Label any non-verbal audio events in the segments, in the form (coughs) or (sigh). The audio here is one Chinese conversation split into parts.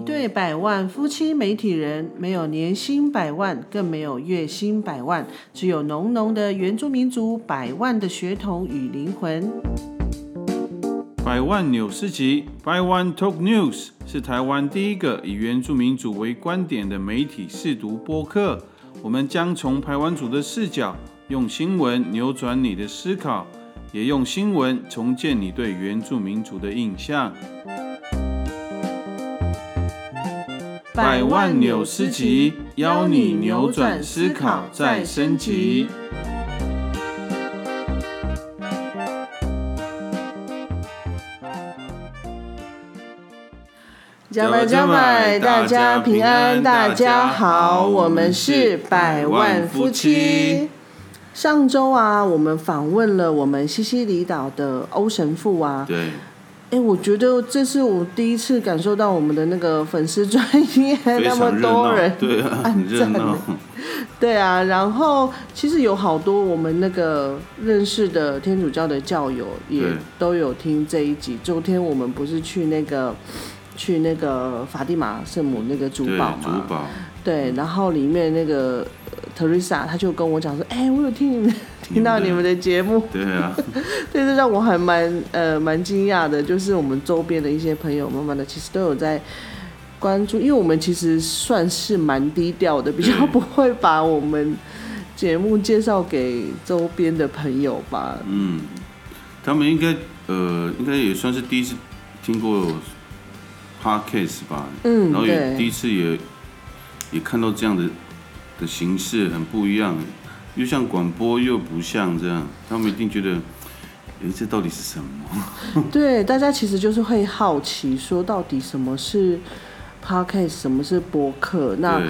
一对百万夫妻媒体人，没有年薪百万，更没有月薪百万，只有浓浓的原住民族百万的血统与灵魂。百万纽斯集，百万 Talk News 是台湾第一个以原住民族为观点的媒体试读播客。我们将从台湾族的视角，用新闻扭转你的思考，也用新闻重建你对原住民族的印象。百万纽斯集，邀你扭转思考，再升级。加买加买，大家平安，大家好，我们是百万夫妻。上周啊，我们访问了我们西西里岛的欧神父啊。对，哎，我觉得这是我第一次感受到我们的那个粉丝专业 (laughs) 那么多人对啊，很热闹。对啊，然后其实有好多我们那个认识的天主教的教友也都有听这一集。昨天我们不是去那个。去那个法蒂玛圣母那个珠宝嘛，主堡，对，然后里面那个 Teresa，他就跟我讲说，哎，我有听你们 (laughs) 听到你们的节目，对啊，(laughs) 对，这让我还蛮呃蛮惊讶的，就是我们周边的一些朋友慢慢的其实都有在关注，因为我们其实算是蛮低调的，比较不会把我们节目介绍给周边的朋友吧。嗯，他们应该呃应该也算是第一次听过。Podcast 吧，嗯，然后也第一次也也看到这样的的形式很不一样，又像广播又不像这样，他们一定觉得，哎，这到底是什么？(laughs) 对，大家其实就是会好奇，说到底什么是 Podcast，什么是播客？那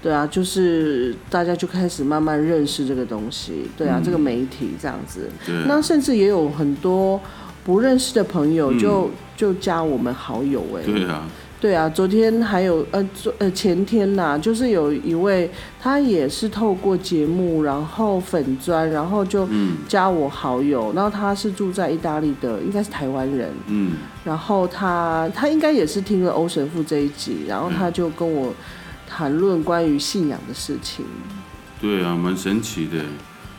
对啊，就是大家就开始慢慢认识这个东西，对啊，这个媒体这样子，那甚至也有很多不认识的朋友就。就加我们好友哎，对啊，对啊，昨天还有呃昨呃前天呐，就是有一位他也是透过节目，然后粉砖，然后就加我好友，然后他是住在意大利的，应该是台湾人，嗯，然后他他应该也是听了欧神父这一集，然后他就跟我谈论关于信仰的事情，对啊，蛮神奇的，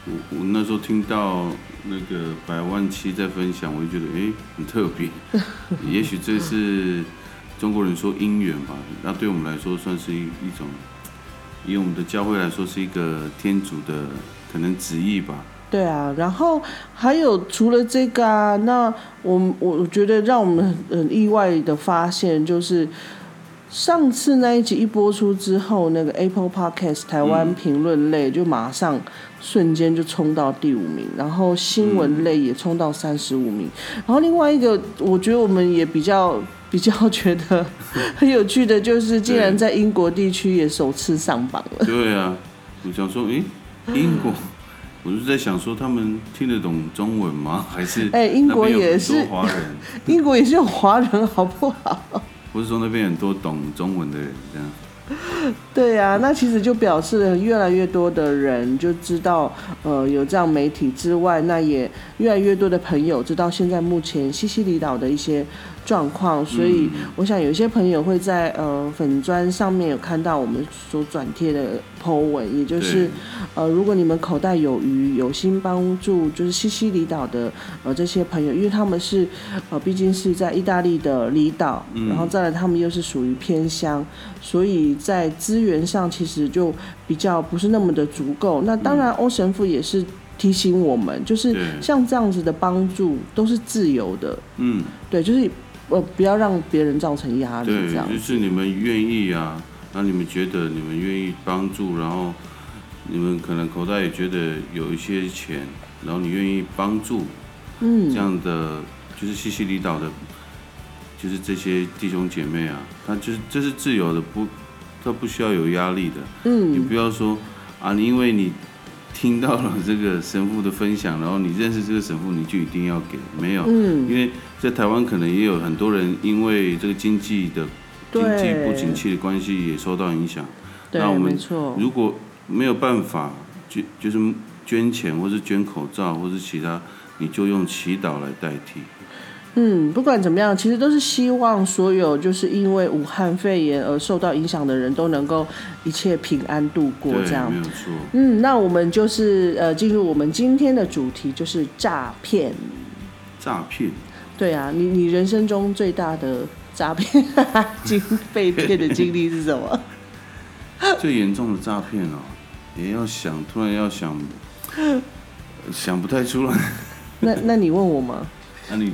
我我那时候听到。那个百万七在分享，我就觉得哎，很特别。(laughs) 也许这是中国人说姻缘吧，那对我们来说算是一一种，以我们的教会来说是一个天主的可能旨意吧。对啊，然后还有除了这个啊，那我我觉得让我们很意外的发现就是。上次那一集一播出之后，那个 Apple Podcast 台湾评论类就马上瞬间就冲到第五名，然后新闻类也冲到三十五名，然后另外一个我觉得我们也比较比较觉得很有趣的就是，竟然在英国地区也首次上榜了。对啊，我想说，哎，英国，我是在想说他们听得懂中文吗？(laughs) 还是哎，英国也是华人，(laughs) 英国也是有华人，好不好？不是说那边很多懂中文的人这样。对啊，那其实就表示了越来越多的人就知道，呃，有这样媒体之外，那也越来越多的朋友知道现在目前西西里岛的一些。状况，所以我想有些朋友会在呃粉砖上面有看到我们所转贴的 po 文，也就是呃如果你们口袋有余，有心帮助就是西西里岛的呃这些朋友，因为他们是呃毕竟是在意大利的离岛，然后再来他们又是属于偏乡，所以在资源上其实就比较不是那么的足够。那当然欧神父也是提醒我们，就是像这样子的帮助都是自由的，嗯，对，就是。呃，不要让别人造成压力，这样。就是你们愿意啊，那你们觉得你们愿意帮助，然后你们可能口袋也觉得有一些钱，然后你愿意帮助，嗯，这样的就是西西里岛的，就是这些弟兄姐妹啊，他就是这是自由的，不，他不需要有压力的，嗯，你不要说啊，你因为你听到了这个神父的分享，然后你认识这个神父，你就一定要给，没有，嗯，因为。在台湾可能也有很多人因为这个经济的经济不景气的关系也受到影响。那我们如果没有办法捐，就是捐钱或是捐口罩或是其他，你就用祈祷来代替。嗯，不管怎么样，其实都是希望所有就是因为武汉肺炎而受到影响的人都能够一切平安度过，这样没。有错。嗯，那我们就是呃进入我们今天的主题，就是诈骗。诈骗，对啊，你你人生中最大的诈骗 (laughs) 经被骗的经历是什么？(laughs) 最严重的诈骗哦，也要想，突然要想，想不太出来。(laughs) 那那你问我吗？那你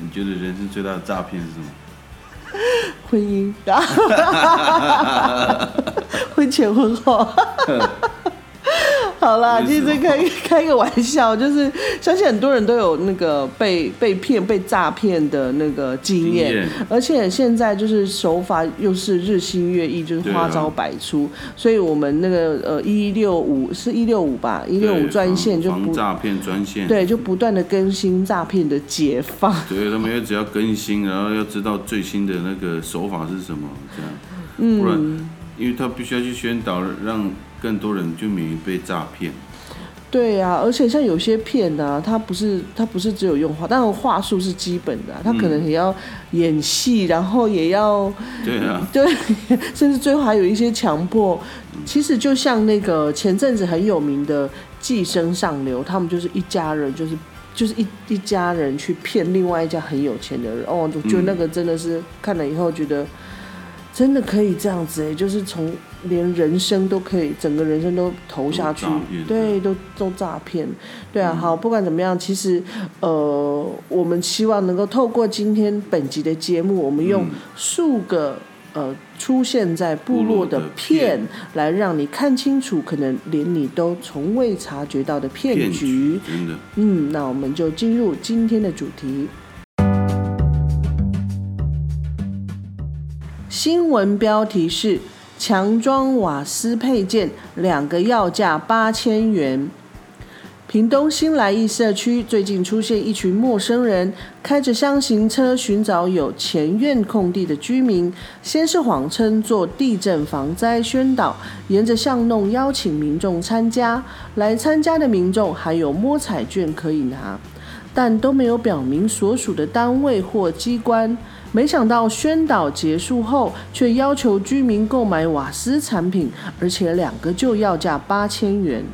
你觉得人生最大的诈骗是什么？婚姻，婚前婚后。好啦，其实开 (laughs) 开个玩笑，就是相信很多人都有那个被被骗、被诈骗的那个经验，而且现在就是手法又是日新月异，就是花招百出，所以我们那个呃一六五是一六五吧，一六五专线就防诈骗专线。对，就不断的更新诈骗的解放。对，他们也只要更新，然后要知道最新的那个手法是什么，这样，嗯。不然，因为他必须要去宣导，让更多人就免于被诈骗。对呀、而且像有些骗呢、他不是他不是只有用话，当然话术是基本的啊、它可能也要演戏，然后也要对啊，(laughs) 对，甚至最后还有一些强迫。其实就像那个前阵子很有名的《寄生上流》，他们就是一家人，就是就是一一家人去骗另外一家很有钱的人。哦，我觉得那个真的是看了以后觉得真的可以这样子哎、就是从连人生都可以，整个人生都投下去对，都都诈骗。对啊，好，不管怎么样，其实呃，我们希望能够透过今天本集的节目，我们用数个。呃，出现在部落的骗骗，来让你看清楚，可能连你都从未察觉到的骗骗局。真的。嗯，那我们就进入今天的主题。新闻标题是：强装瓦斯配件，两个要价八千元。屏东新来义社区最近出现一群陌生人，开着箱型车寻找有前院空地的居民，先是谎称做地震防灾宣导，沿着巷弄邀请民众参加。来参加的民众还有摸彩券可以拿，但都没有表明所属的单位或机关。没想到宣导结束后，却要求居民购买瓦斯产品，而且两个就要价八千元。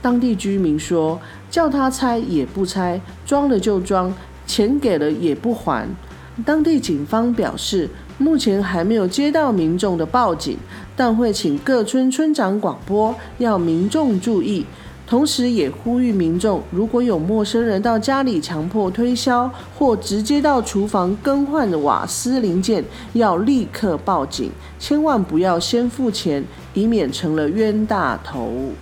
当地居民说，叫他拆也不拆，装了就装，钱给了也不还。当地警方表示，目前还没有接到民众的报警，但会请各村村长广播，要民众注意。同时也呼吁民众，如果有陌生人到家里强迫推销，或直接到厨房更换瓦斯零件，要立刻报警，千万不要先付钱，以免成了冤大头。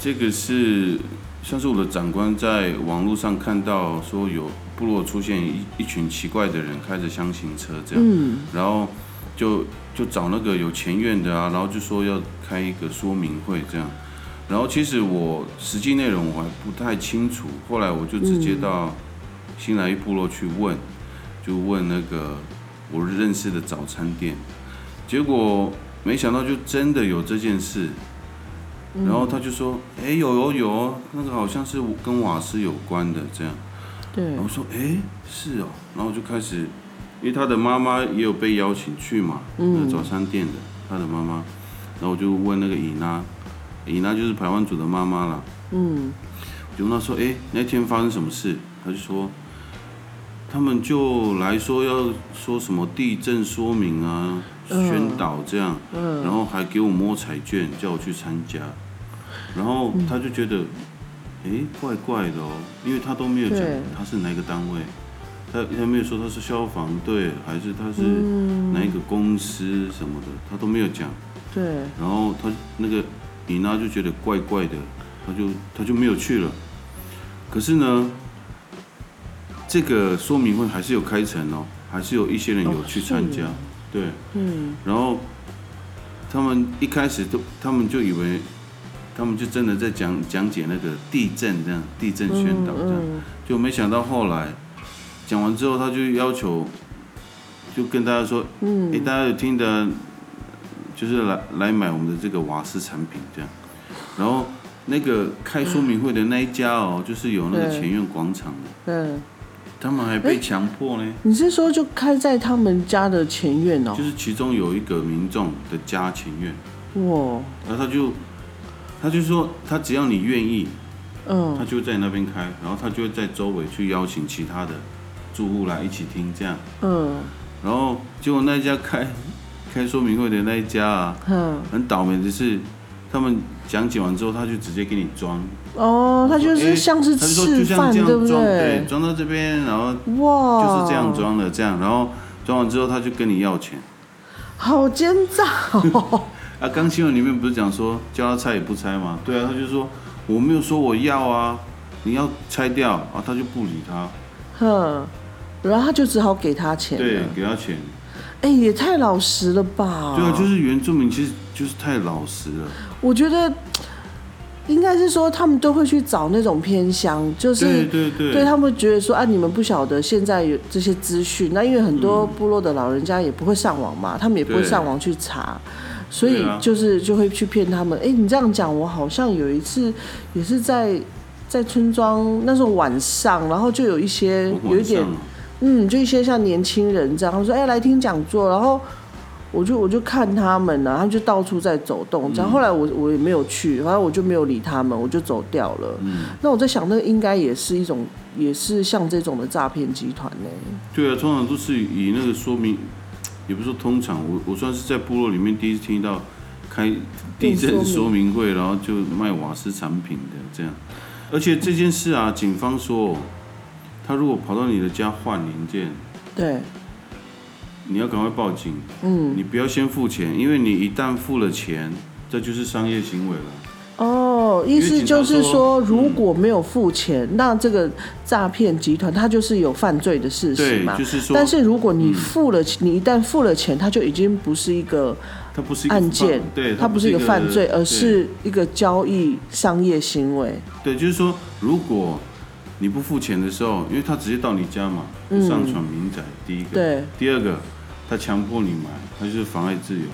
这个是像是我的长官在网络上看到说有部落出现一一群奇怪的人开着箱型车这样，嗯然后就就找那个有前院的啊，然后就说要开一个说明会这样，然后其实我实际内容我还不太清楚，后来我就直接到新来一部落去问，就问那个我认识的早餐店，结果没想到就真的有这件事。然后他就说：“哎，有有有哦，那个好像是跟瓦斯有关的这样。”对然后说：“哎，是哦。”然后就开始，因为他的妈妈也有被邀请去嘛，那，早餐店的他的妈妈，然后我就问那个伊娜，伊娜就是排湾族的妈妈啦，嗯。我就问她说：“哎，那天发生什么事？”她就说：“他们就来说要说什么地震说明啊，嗯。宣导这样，嗯。然后还给我摸彩券，叫我去参加。然后他就觉得，诶，怪怪的哦，因为他都没有讲对。他是哪一个单位，他他没有说他是消防队还是他是嗯。哪一个公司什么的，他都没有讲。对，然后他那个伊娜就觉得怪怪的，他就他就没有去了。可是呢，这个说明会还是有开成哦，还是有一些人有去参加，对。嗯然后他们一开始都，他们就以为，他们就真的在讲讲解那个地震这样，地震宣导这样，就没想到后来讲完之后，他就要求，就跟大家说，嗯哎、大家有听的，就是来来买我们的这个瓦斯产品这样，然后那个开说明会的那一家哦，就是有那个前院广场的，嗯他们还被强迫呢。你是说就开在他们家的前院哦、就是其中有一个民众的家前院，哇，然后他就他就说，他只要你愿意，嗯。他就在那边开，然后他就会在周围去邀请其他的住户来一起听这样。嗯。然后结果那一家开开说明会的那一家啊，哼，很倒霉的是，他们讲解完之后，他就直接给你装，哦，他就是像是示范，对不装，对？装到这边，然后哇，就是这样，装的，这样，然后装完之后他就跟你要钱。好奸诈哦！(laughs) 啊，刚新闻里面不是讲说叫他拆也不拆吗？对啊，他就说我没有说我要啊，你要拆掉啊，他就不理他，哼，然后他就只好给他钱对了，。给他钱。哎、也太老实了吧？对啊，就是原住民其实就是太老实了。我觉得应该是说他们都会去找那种偏乡，就是对对对，对他们会觉得说啊，你们不晓得现在有这些资讯，那因为很多部落的老人家也不会上网嘛，他们也不会上网去查，所以就是就会去骗他们。哎、你这样讲，我好像有一次也是在在村庄那时候晚上，然后就有一些有一点嗯，就一些像年轻人这样，他说哎、来听讲座，然后我就我就看他们呢、他们就到处在走动，然后。后来我我也没有去，反正我就没有理他们，我就走掉了。嗯，那我在想，那应该也是一种，也是像这种的诈骗集团呢。对啊，通常都是以那个说明，也不是说通常，我我算是在部落里面第一次听到开地震说明会，然后就卖瓦斯产品的这样。而且这件事啊，警方说，他如果跑到你的家换零件，对，你要赶快报警，嗯，你不要先付钱，因为你一旦付了钱，这就是商业行为了。哦，意思就是说，如果没有付钱，那这个诈骗集团它就是有犯罪的事实对嘛，。就是说，但是如果你付了，你一旦付了钱，它就已经不是一个它不是一个案件，对，它不是一个犯罪，而是一个交易商业行为。对，就是说，如果你不付钱的时候，因为他直接到你家嘛，嗯。上传民宅，第一个，对，第二个，他强迫你买，他就是妨碍自由，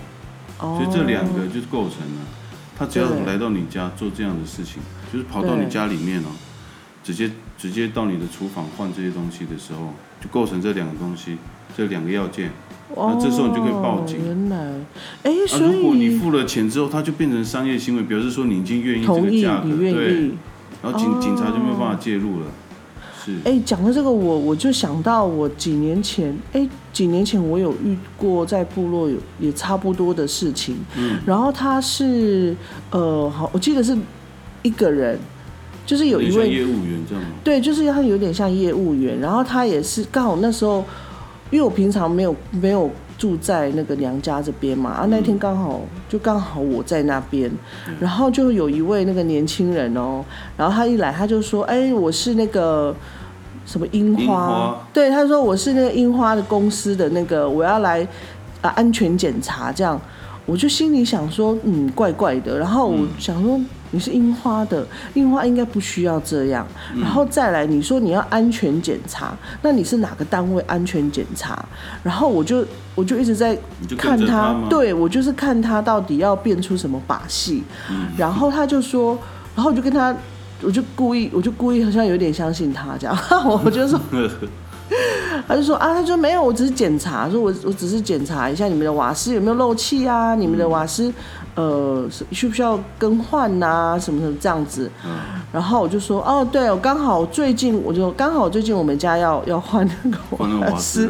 哦，所以这两个就是构成了。他只要来到你家做这样的事情，就是跑到你家里面哦，直接直接到你的厨房换这些东西的时候，就构成这两个东西，这两个要件。哦，那这时候你就可以报警。原来，哎，如果你付了钱之后，它就变成商业行为，表示说你已经愿意这，个价格，对，然后警、哦。警察就没有办法介入了。是，哎，讲到这个，我我就想到我几年前，哎，几年前我有遇过在部落有也差不多的事情，嗯，然后他是呃，好，我记得是一个人，就是有一位业务员这样吗？对，就是他有点像业务员，然后他也是刚好那时候，因为我平常没有没有住在那个娘家这边嘛，啊那天刚好就刚好我在那边，然后就有一位那个年轻人哦，然后他一来他就说，哎，我是那个。什么樱花？樱花对，他说我是那个樱花的公司的那个，我要来啊安全检查这样。我就心里想说，嗯，怪怪的。然后我想说，你是樱花的，樱花应该不需要这样。然后再来，你说你要安全检查，那你是哪个单位安全检查？然后我就我就一直在看他？对我就是看他到底要变出什么把戏。然后他就说，然后我就跟他，我就故意，我就故意好像有点相信他这样，(laughs) 我就说。(laughs) 他就说啊，他说没有，我只是检查，说我我只是检查一下你们的瓦斯有没有漏气啊，你们的瓦斯呃需不需要更换呐、什么什么这样子。嗯。然后我就说哦，对，我刚好最近我就刚好最近我们家要要换那个瓦斯，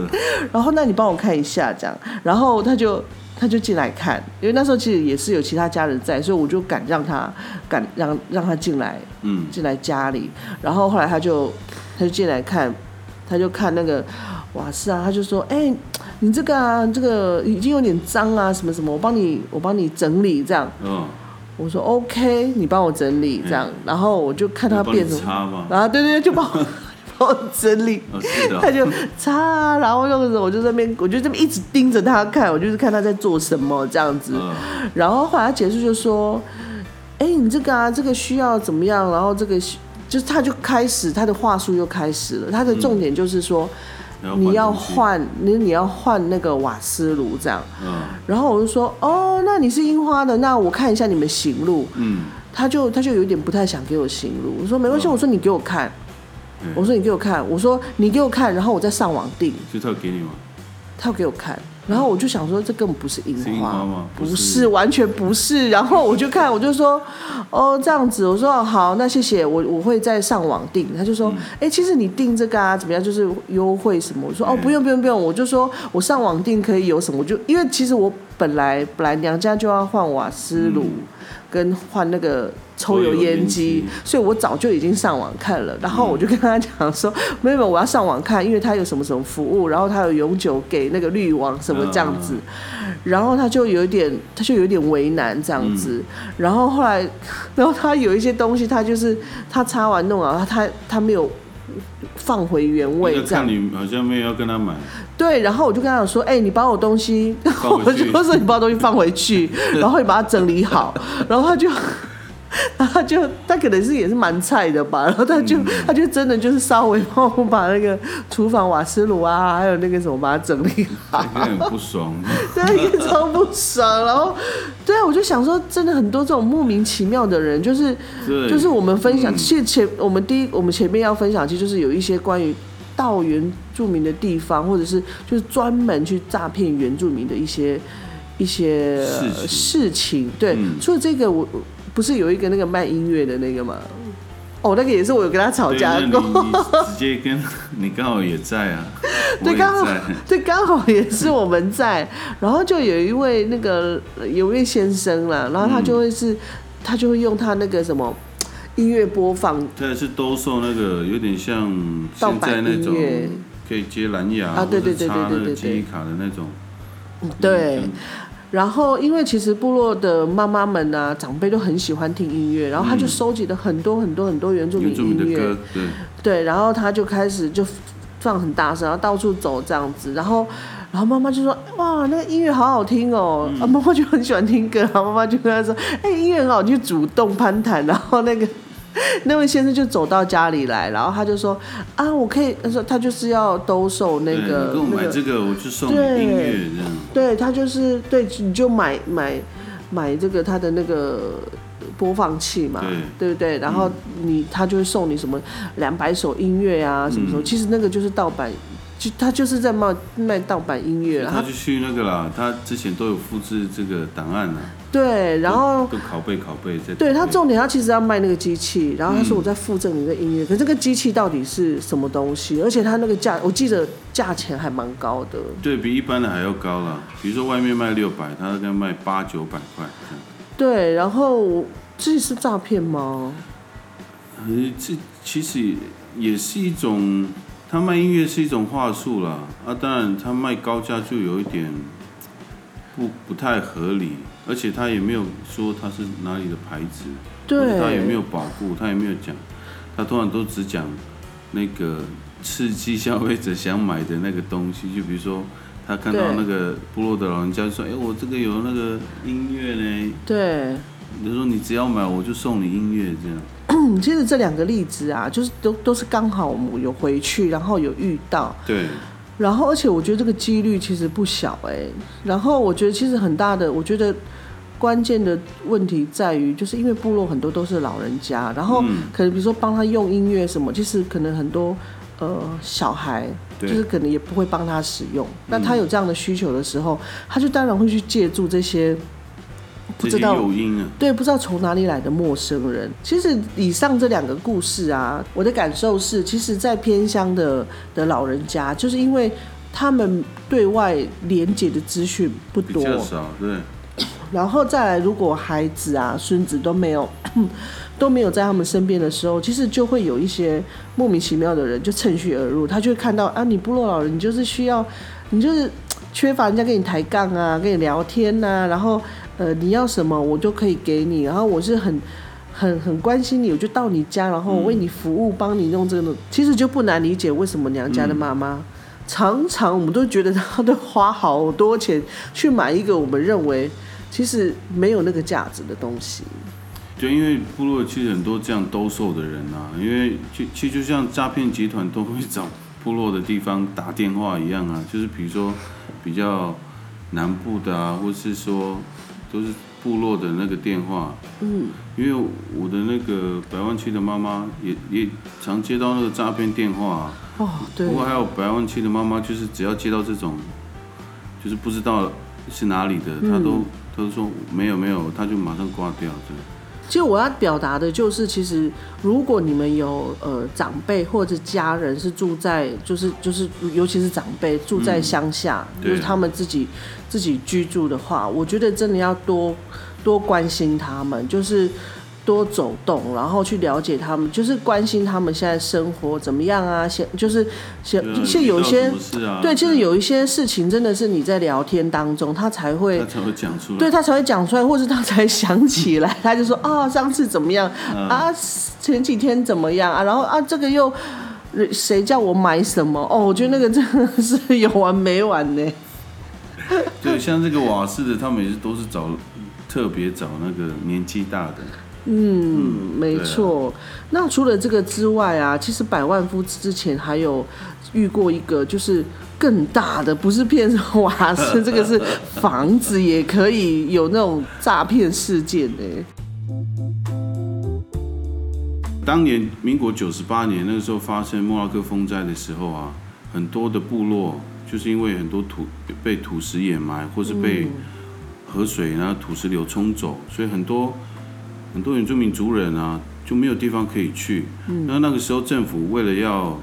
然后那你帮我看一下这样，然后他就他就进来看，因为那时候其实也是有其他家人在，所以我就敢让他敢让让他进来嗯，进来家里，然后后来他就他就进来看，他就看那个瓦斯啊，他就说，哎、你这个啊，这个已经有点脏啊，什么什么，我帮你我帮你整理这样。嗯，我说 OK，你帮我整理这样，然后我就看他变成，然后对对对，就帮我帮我整理。哦，是的哦，他就擦啊，然后用的时候我就在那边，我就这么一直盯着他看，我就是看他在做什么这样子。嗯，然后后来他结束就说：“哎、你这个啊，这个需要怎么样？然后这个就是他就开始他的话术又开始了，他的重点就是说、你要，换你你要换那个瓦斯炉这样。嗯然后我就说：哦，那你是樱花的，那我看一下你们行路。嗯，他就他就有点不太想给我行路，我说没关系，嗯我说你给我看。嗯我说你给我看，我说你给我看，然后我再上网订。就他有给你吗？他要给我看，然后我就想说这根本不是樱是樱花吗不不是是，完全不是。然后我就看，我就说，哦这样子，我说哦好，那谢谢，我我会再上网订。他就嗯说，哎、其实你订这个啊，怎么样，就是优惠什么？我说哦嗯不用不用不用，我就说我上网订可以有什么，我就因为其实我本来本来娘家就要换瓦斯炉。跟换那个抽油烟烟机机，所以我早就已经上网看了。然后我就跟他讲说，没有没有，我要上网看，因为他有什么什么服务，然后他有永久给那个滤网什么这样子。然后他就有一点，他就有点为难这样子。然后后来，(laughs) 然后他有一些东西，他就是他擦完弄啊，他他没有放回原位这样看。你好像没有要跟他买，对，然后我就跟他讲说，哎、你把我东西，(laughs) 我就说你把我东西放回去，(laughs) 然后你把它整理好，然后他就。(laughs) 然后他就他可能是也是蛮菜的吧，然后他就、他就真的就是稍微帮我把那个厨房瓦斯炉啊，还有那个什么把它整理好，很不爽。(laughs) 对，也超不爽。然后，对啊，我就想说，真的很多这种莫名其妙的人，就是对，就是我们分享，嗯其实前我们第一我们前面要分享，其实就是有一些关于到原住民的地方，或者是就是专门去诈骗原住民的一些一些事情。对，嗯除了这个，我我不是有一个那个卖音乐的那个吗？哦，那个也是我有跟他吵架过。直接跟你刚好也在啊，我 (laughs) 对，刚好在。(laughs) 对，刚好也是我们在，然后就有一位那个有一位先生啦，然后他就会是，他就会用他那个什么音乐播放他也是兜售那个有点像盗现在版那种可以接蓝牙啊对对对对对对那个记忆卡的那种。对嗯，然后因为其实部落的妈妈们啊，长辈都很喜欢听音乐，然后他就收集了很多很多很多原住民音乐歌，，对，对，然后他就开始就放很大声，然后到处走这样子，然后。然后妈妈就说：“哇，那个音乐好好听哦！”啊，妈妈就很喜欢听歌，然后妈妈就跟他说：“哎、音乐很好，就主动攀谈。”然后那个 (laughs) 那位先生就走到家里来，然后他就说：“啊，我可以。”他说他就是要兜售那个你跟我买这个，我就送你音乐这样。对他就是对，你就买买买这个他的那个播放器嘛，对不对？然后你他就会送你什么两百首音乐啊，什么什么，嗯其实那个就是盗版，就他就是在卖卖盗版音乐，他就去那个啦，他之前都有复制这个档案啦，对，然后。都拷贝拷贝在。对他重点，他其实要卖那个机器，然后他说嗯我在附赠你的音乐，可是这个机器到底是什么东西？而且他那个价，我记得价钱还蛮高的。对比一般的还要高了，比如说外面卖六百，他跟卖八九百块这样。对，然后这是诈骗吗？呃，这其实也也是一种，他卖音乐是一种话术啦。啊，当然他卖高价就有一点不不太合理，而且他也没有说他是哪里的牌子，对他也没，有保护，他也没有讲，他通常都只讲那个刺激消费者想买的那个东西，就比如说。他看到那个部落的老人家说：“哎、我这个有那个音乐呢。对。”他说：“你只要买，我就送你音乐。”这样。嗯，其实这两个例子啊，就是都都是刚好我们有回去，然后有遇到，对，然后而且我觉得这个几率其实不小哎、然后我觉得其实很大的，我觉得关键的问题在于，就是因为部落很多都是老人家，然后嗯可能比如说帮他用音乐什么，其实可能很多呃小孩。就是可能也不会帮他使用，那他有这样的需求的时候，他就当然会去借助这些不知道诱因啊。对，不知道从哪里来的陌生人。其实以上这两个故事啊，我的感受是，其实，在偏乡的的老人家，就是因为他们对外连接的资讯不比多，较少，对，然后再来，如果孩子啊、孙子都没有 (coughs) 都没有在他们身边的时候，其实就会有一些莫名其妙的人就趁虚而入，他就会看到啊，你部落老人，你就是需要，你就是缺乏人家跟你抬杠啊，跟你聊天呐、然后呃，你要什么我就可以给你，然后我是很。很 (coughs) 很关心你，我就到你家，然后我为你服务，帮你弄这个。其实就不难理解为什么娘家的妈妈、常常我们都觉得她都花好多钱去买一个我们认为其实没有那个价值的东西。就因为部落其实很多这样兜售的人啊，因为其其实就像诈骗集团都会找部落的地方打电话一样啊，就是比如说比较南部的啊，或是说都是部落的那个电话，嗯，因为我的那个百万区的妈妈也也常接到那个诈骗电话啊。哦，对不，过还有百万区的妈妈，就是只要接到这种，就是不知道是哪里的，他都他都说没有没有，他就马上挂掉。对，其实我要表达的就是，其实如果你们有呃长辈或者家人是住在，就是就是尤其是长辈住在乡下，嗯就是他们自己自己居住的话，我觉得真的要多多关心他们，就是。多走动，然后去了解他们，就是关心他们现在生活怎么样啊？现就是现对啊现有一些对，就是有一些事情真的是你在聊天当中，他才会他才会讲出来。对他才会讲出来，或是他才想起来，(laughs) 他就说啊，上次怎么样嗯啊，前几天怎么样啊，然后啊，这个又谁叫我买什么？哦，我觉得那个真的是有完没完呢。对，像这个瓦斯的，他们也是都是找特别找那个年纪大的。嗯，没错。那除了这个之外啊，其实百万夫之前还有遇过一个，就是更大的，不是骗瓦斯，这个是房子也可以有那种诈骗事件呢。当年民国九十八年那个时候发生莫拉克风灾的时候啊，很多的部落就是因为很多土被土石掩埋，或是被河水然后土石流冲走，所以很多很多原住民族人啊就没有地方可以去。那那个时候政府为了要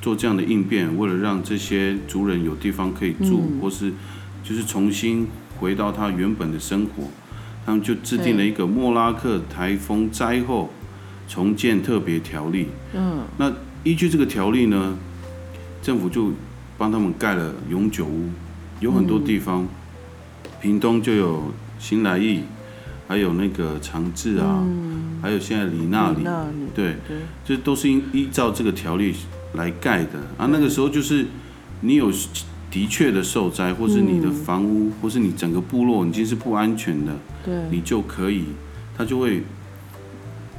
做这样的应变，为了让这些族人有地方可以住，或是就是重新回到他原本的生活，他们就制定了一个莫拉克台风灾后重建特别条例。嗯，那依据这个条例呢，政府就帮他们盖了永久屋，有很多地方，屏东就有新来义，还有那个长治啊，还有现在李那里，对，这都是依依照这个条例来盖的。啊。那个时候就是你有的确的受灾，或是你的房屋，或是你整个部落已经是不安全的，对，你就可以，他就会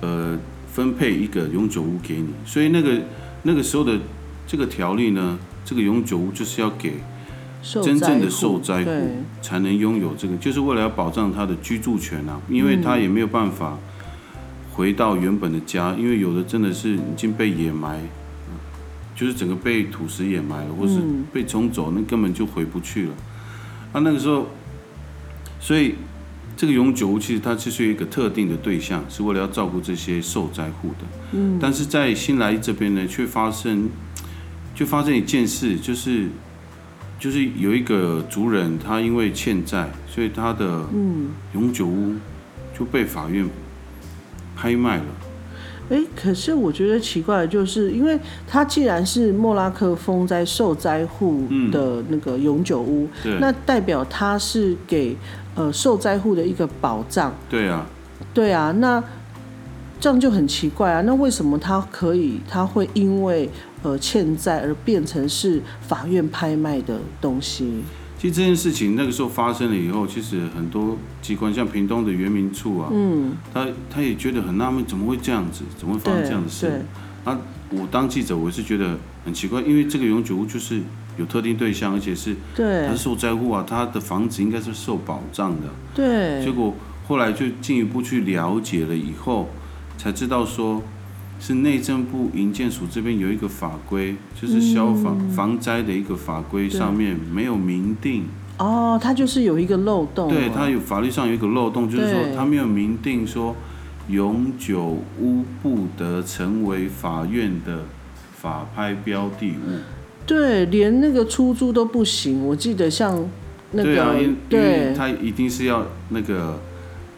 呃分配一个永久屋给你。所以那个那个时候的这个条例呢，这个永久屋就是要给受真正的受灾户才能拥有这个，就是为了要保障他的居住权啊，因为他也没有办法回到原本的家，因为有的真的是已经被掩埋，就是整个被土石掩埋了，或是嗯被冲走，那根本就回不去了。啊，那个时候，所以这个永久屋其实它就是一个特定的对象，是为了要照顾这些受灾户的。嗯，但是在新来这边呢，却发生，就发生一件事，就是就是有一个族人，他因为欠债，所以他的永久屋就被法院拍卖了。哎，可是我觉得奇怪的就是，因为它既然是莫拉克风灾受灾户的那个永久屋，对那代表它是给呃受灾户的一个保障。对啊，对啊，那这样就很奇怪啊。那为什么他可以，他会因为呃欠债而变成是法院拍卖的东西？其实这件事情那个时候发生了以后，其实很多机关，像屏东的原民处啊，嗯，他他也觉得很纳闷，怎么会这样子？怎么会发生这样的事？对，啊，我当记者，我是觉得很奇怪，因为这个永久屋就是有特定对象，而且是他对是受灾户啊，他的房子应该是受保障的。对结，果后来就进一步去了解了以后，才知道说，是内政部营建署这边有一个法规，就是消防、防灾的一个法规上面没有明定，哦，它就是有一个漏洞啊。对，它有法律上有一个漏洞，就是说对它没有明定说永久屋不得成为法院的法拍标的物。对，连那个出租都不行。我记得像那对啊，个因因为对，它一定是要那个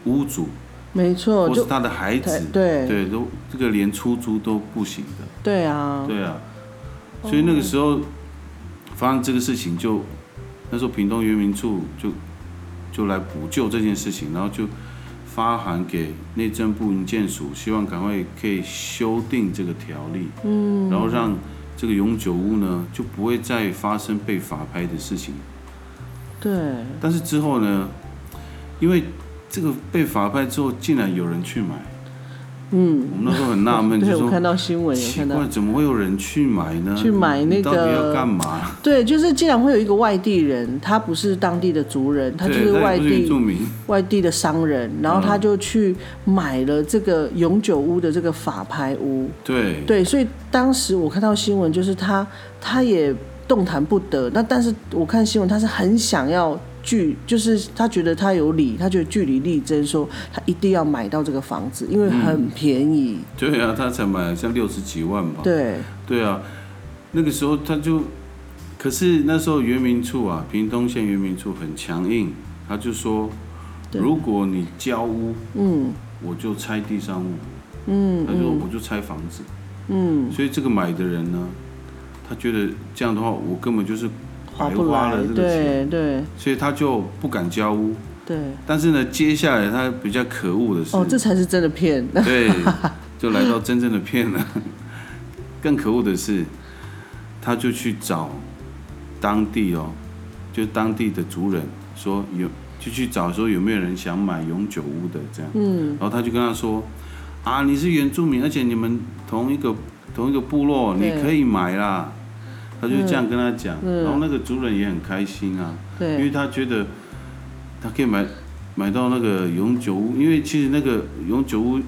屋主没错，或是他的孩子，对。对，都这个连出租都不行的。对啊，对啊，所以那个时候发生这个事情就，那时候屏东原民处就就来补救这件事情，然后就发函给内政部营建署，希望赶快可以修订这个条例，嗯，然后让这个永久屋呢就不会再发生被法拍的事情。对，但是之后呢，因为这个被法拍之后，竟然有人去买，嗯，我们那时候很纳闷，(laughs) 就对我说看到新闻有奇看到怪，，怎么会有人去买呢？去买那你到底个要干嘛？(laughs) 对，就是竟然会有一个外地人，他不是当地的族人，他就是，外地住民，外地的商人，然后他就去买了这个永久屋的这个法拍屋。对，对，所以当时我看到新闻，就是他他也动弹不得。那但是我看新闻，他是很想要据，就是他觉得他有理，他觉得据理力争，说他一定要买到这个房子，因为很便宜。对啊，他才买了像六十几万吧？对。对啊，那个时候他就，可是那时候原民处啊，屏东县原民处很强硬，他就说，如果你交屋，嗯。我就拆地上物，嗯他就说嗯。我就拆房子，嗯，所以这个买的人呢，他觉得这样的话，我根本就是白花了，这个钱，对对所以他就不敢交屋。对。但是呢，接下来他比较可恶的是，哦，这才是真的骗。对，就来到真正的骗了。更可恶的是，他就去找当地哦，就当地的族人说有，就去找说有没有人想买永久屋的这样。嗯，然后他就跟他说，啊，你是原住民，而且你们同一个同一个部落，你可以买啦。他就这样跟他讲，嗯。然后那个主人也很开心啊，因为他觉得他可以买买到那个永久屋，因为其实那个永久屋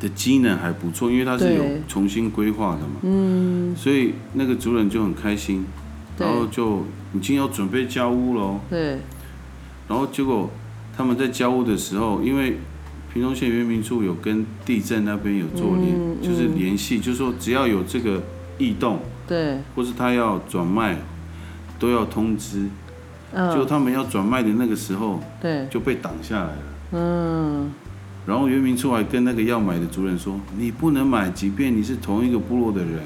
的机能还不错，因为它是有重新规划的嘛，嗯，所以那个主人就很开心，然后就已经要准备交屋喽，对。然后结果他们在交屋的时候，因为屏东县原民处有跟地震那边有做联，嗯就是嗯联系，就是说只要有这个异动，对，或是他要转卖，都要通知。嗯。就嗯，他们要转卖的那个时候对，就被挡下来了。嗯，然后原明出来跟那个要买的族人说：“你不能买，即便你是同一个部落的人，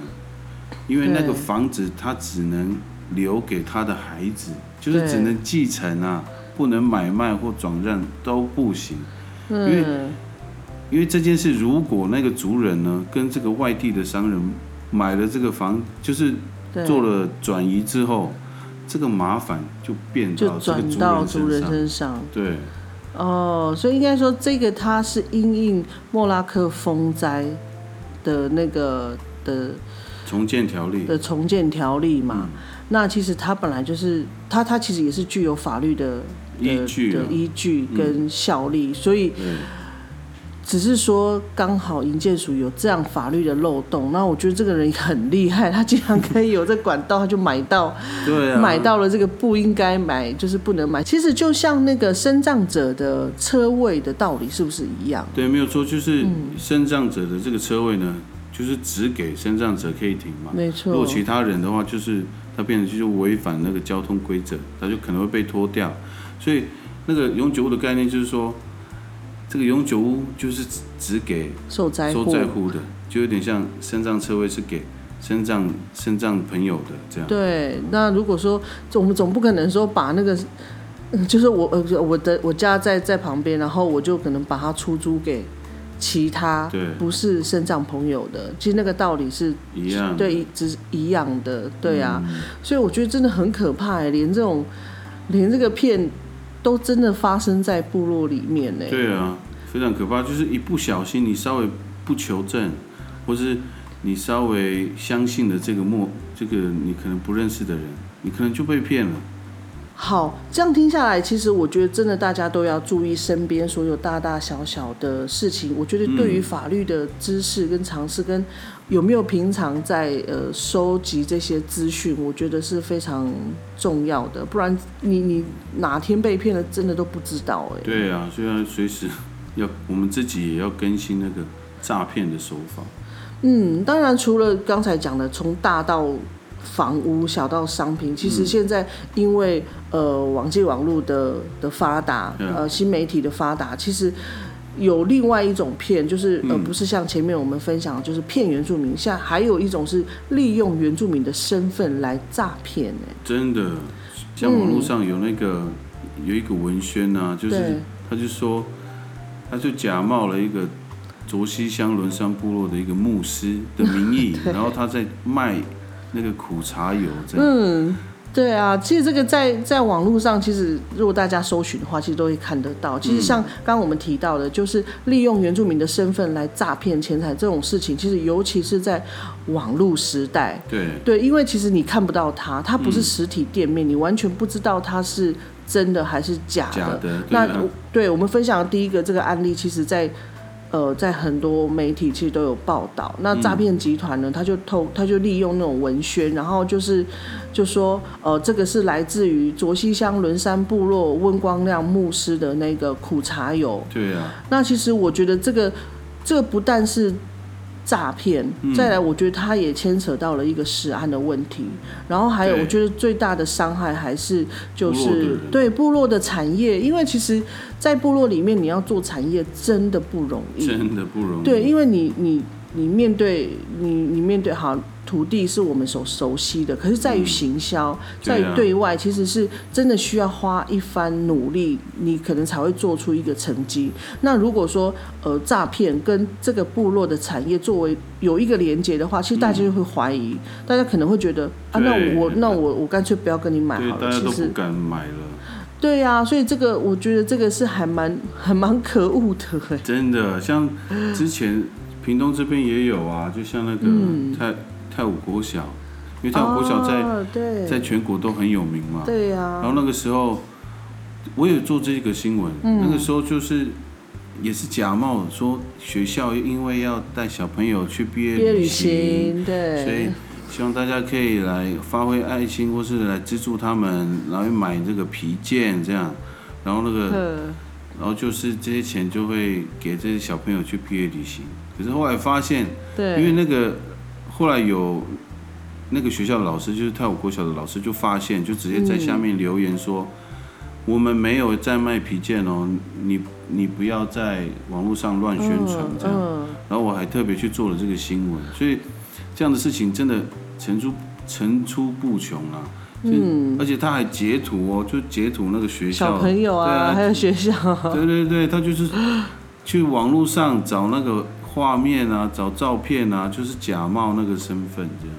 因为那个房子他只能留给他的孩子，就是只能继承啊，不能买卖或转让都不行。因为嗯，因为这件事，如果那个族人呢跟这个外地的商人买了这个房，就是，做了转移之后，这个麻烦就变就转到人族人身上。对。”哦，所以应该说这个它是因应莫拉克风灾的那个的重建条例，的重建条例嘛。嗯。那其实它本来就是它它其实也是具有法律的的依据啊。的依据跟效力，所以对只是说刚好营建署有这样法律的漏洞。那我觉得这个人很厉害，他竟然可以有这管道，他就买到对啊，买到了这个不应该买，就是不能买。其实就像那个生障者的车位的道理，是不是一样？对，没有错，就是嗯身障者的这个车位呢，就是只给身障者可以停嘛。没错如果，其他人的话，就是他变成就是违反那个交通规则，他就可能会被拖掉。所以那个永久物的概念就是说，这个永久屋就是只只给受灾受户。灾户的，就有点像身障车位是给身障身障朋友的这样。对，那如果说我们总不可能说把那个，嗯就是我呃我的我家在在旁边，然后我就可能把它出租给其他对不是身障朋友的，其实那个道理是一样。对只是一样的，对啊，嗯所以我觉得真的很可怕哎，连这种连这个骗都真的发生在部落里面呢。对啊，非常可怕，就是一不小心你稍微不求证，或是你稍微相信了这个陌这个你可能不认识的人，你可能就被骗了。好，这样听下来，其实我觉得真的大家都要注意身边所有大大小小的事情。我觉得对于法律的知识跟常识，跟有没有平常在呃收集这些资讯，我觉得是非常重要的。不然你你哪天被骗了，真的都不知道哎、对啊，所以要随时要我们自己也要更新那个诈骗的手法。嗯，当然除了刚才讲的，从大到房屋，小到商品，其实现在因为、呃网际网络的的发达，呃新媒体的发达，其实有另外一种骗，就是呃不是像前面我们分享的，就是骗原住民，现在还有一种是利用原住民的身份来诈骗哎，真的，像网络上有那个、有一个文宣啊，就是他就说，他就假冒了一个卓西乡伦山部落的一个牧师的名义，(laughs) 然后他在卖那个苦茶油这样。嗯，对啊，其实这个在在网络上，其实如果大家搜寻的话，其实都会看得到。其实像刚刚我们提到的，就是利用原住民的身份来诈骗钱财这种事情，其实尤其是在网络时代，对对，因为其实你看不到他，他不是实体店面，你完全不知道他是真的还是假的。假的，对那对我们分享的第一个这个案例，其实在呃在很多媒体其实都有报道。那诈骗集团呢，他就透他就利用那种文宣，然后就是就说呃这个是来自于卓溪乡伦山部落温光亮牧师的那个苦茶油。对啊，那其实我觉得这个这个不但是诈骗，嗯。再来我觉得他也牵扯到了一个食安的问题，然后还有我觉得最大的伤害还是就是对部落的产业，因为其实，在部落里面你要做产业真的不容易，真的不容易。对，因为你你你面对你你面对好土地是我们所熟悉的，可是在于行销，在于对外，其实是真的需要花一番努力，你可能才会做出一个成绩。那如果说呃诈骗跟这个部落的产业作为有一个连接的话，其实大家就会怀疑，大家可能会觉得啊，那我那我我干脆不要跟你买，好了。大家都不其实敢买了，(laughs) 对呀、所以这个我觉得这个是还蛮还蛮可恶的哎。真的。像之前屏东这边也有啊，就像那个太太武国小，因为泰武国小在、在全国都很有名嘛。对呀、然后那个时候，我有做这个新闻，嗯。那个时候就是也是假冒说学校因为要带小朋友去毕业旅行，对，所以希望大家可以来发挥爱心，或是来资助他们，然后买这个皮件这样，然后那个，嗯然后就是这些钱就会给这些小朋友去毕业旅行。可是后来发现，对，因为那个后来有那个学校的老师，就是泰武国小的老师，就发现，就直接在下面留言说，我们没有在卖皮件哦，你你不要在网络上乱宣传这样。嗯，然后我还特别去做了这个新闻，所以这样的事情真的层出层出不穷啊。嗯，而且他还截图哦，就截图那个学校。小朋友啊，还有学校，对对对，他就是去网络上找那个画面啊，找照片啊，就是假冒那个身份这样。